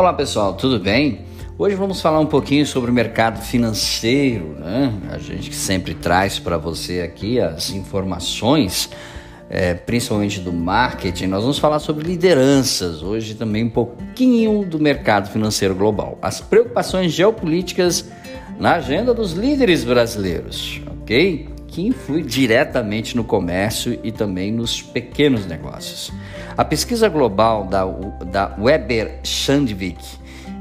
Olá pessoal, tudo bem? Hoje vamos falar um pouquinho sobre o mercado financeiro, né? A gente sempre traz para você aqui as informações, é, principalmente do marketing. Nós vamos falar sobre lideranças, hoje também um pouquinho do mercado financeiro global. As preocupações geopolíticas na agenda dos líderes brasileiros, ok? Que influi diretamente no comércio e também nos pequenos negócios. A pesquisa global da, da Weber Shandvik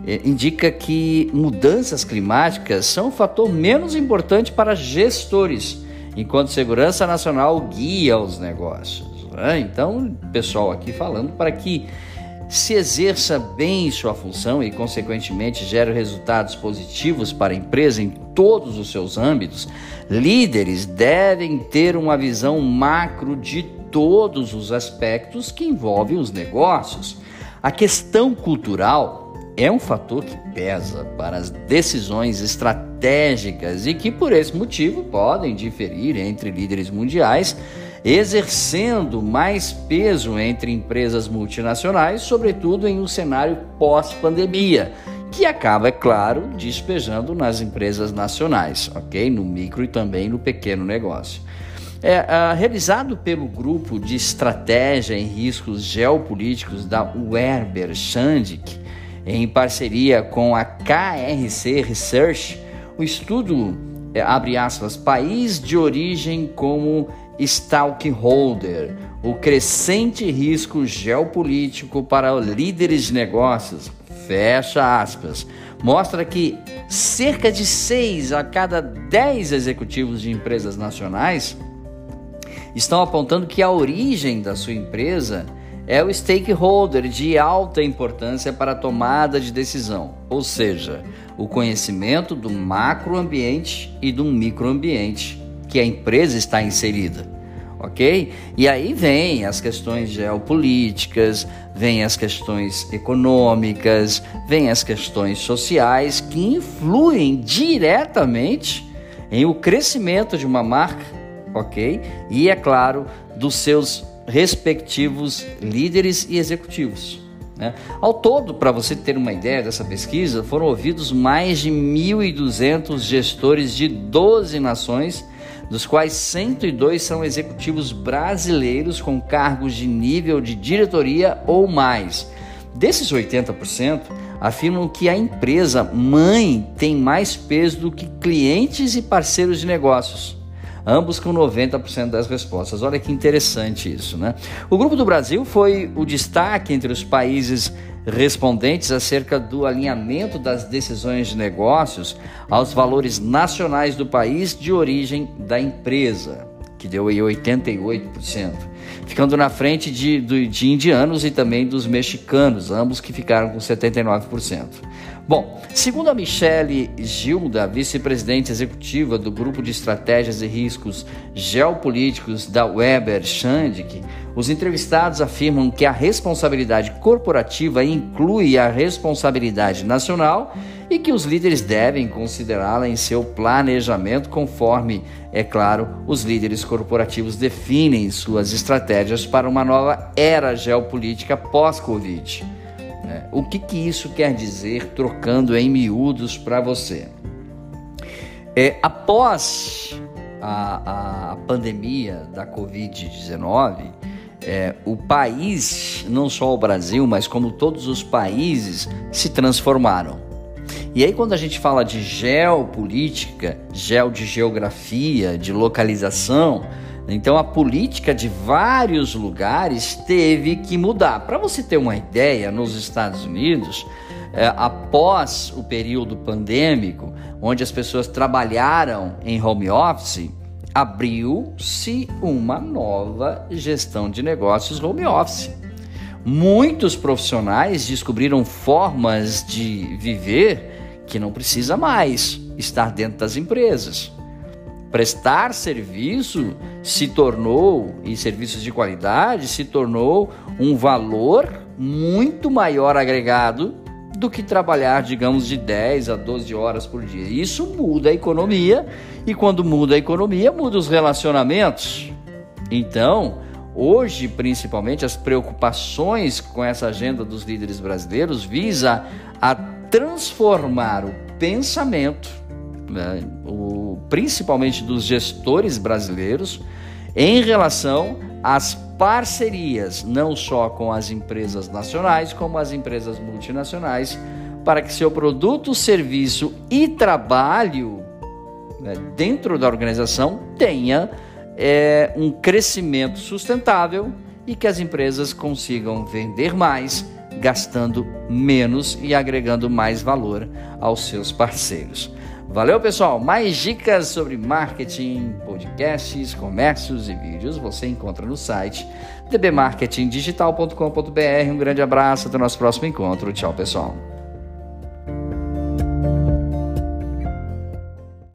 eh, indica que mudanças climáticas são o fator menos importante para gestores, enquanto segurança nacional guia os negócios. Né? Então, pessoal aqui falando para que se exerça bem sua função e, consequentemente, gere resultados positivos para a empresa em todos os seus âmbitos, líderes devem ter uma visão macro de todos os aspectos que envolvem os negócios. A questão cultural é um fator que pesa para as decisões estratégicas e que, por esse motivo, podem diferir entre líderes mundiais, exercendo mais peso entre empresas multinacionais, sobretudo em um cenário pós-pandemia, que acaba, é claro, despejando nas empresas nacionais, ok? No micro e também no pequeno negócio. É, uh, realizado pelo grupo de estratégia em riscos geopolíticos da Werber Shandik, em parceria com a KRC Research, o estudo é, abre aspas, país de origem como stakeholder, o crescente risco geopolítico para líderes de negócios, fecha aspas, mostra que cerca de 6 a cada 10 executivos de empresas nacionais estão apontando que a origem da sua empresa é o stakeholder de alta importância para a tomada de decisão, ou seja, o conhecimento do macroambiente e do microambiente que a empresa está inserida. Ok? E aí vem as questões geopolíticas, vem as questões econômicas, vem as questões sociais que influem diretamente em o crescimento de uma marca ok? E é claro, dos seus respectivos líderes e executivos. Né? Ao todo, para você ter uma ideia dessa pesquisa, foram ouvidos mais de 1.200 gestores de 12 nações, dos quais 102 são executivos brasileiros com cargos de nível de diretoria ou mais. Desses 80%, afirmam que a empresa mãe tem mais peso do que clientes e parceiros de negócios ambos com 90% das respostas. Olha que interessante isso, né? O Grupo do Brasil foi o destaque entre os países respondentes acerca do alinhamento das decisões de negócios aos valores nacionais do país de origem da empresa, que deu aí 88%, ficando na frente de, de indianos e também dos mexicanos, ambos que ficaram com 79%. Bom, segundo a Michele Gilda, vice-presidente executiva do Grupo de Estratégias e Riscos Geopolíticos da Weber Shandik, os entrevistados afirmam que a responsabilidade corporativa inclui a responsabilidade nacional e que os líderes devem considerá-la em seu planejamento, conforme, é claro, os líderes corporativos definem suas estratégias para uma nova era geopolítica pós-Covid. Né? O que, que isso quer dizer, trocando em miúdos para você? É, após a, a pandemia da Covid-19, é, o país, não só o Brasil, mas como todos os países, se transformaram. E aí, quando a gente fala de geopolítica, geo de geografia, de localização, então a política de vários lugares teve que mudar. Para você ter uma ideia, nos Estados Unidos, é, após o período pandêmico, onde as pessoas trabalharam em home office, abriu-se uma nova gestão de negócios home office. Muitos profissionais descobriram formas de viver que não precisa mais estar dentro das empresas. Prestar serviço se tornou, e serviços de qualidade, se tornou um valor muito maior agregado do que trabalhar, digamos, de 10 a 12 horas por dia. Isso muda a economia, e quando muda a economia, muda os relacionamentos. Então, hoje, principalmente, as preocupações com essa agenda dos líderes brasileiros visa a transformar o pensamento, né, o, principalmente dos gestores brasileiros, em relação às parcerias, não só com as empresas nacionais, como as empresas multinacionais, para que seu produto, serviço e trabalho né, dentro da organização tenha é, um crescimento sustentável e que as empresas consigam vender mais, gastando menos e agregando mais valor aos seus parceiros. Valeu, pessoal! Mais dicas sobre marketing, podcasts, comércios e vídeos você encontra no site dbmarketingdigital.com.br. Um grande abraço, até o nosso próximo encontro. Tchau, pessoal!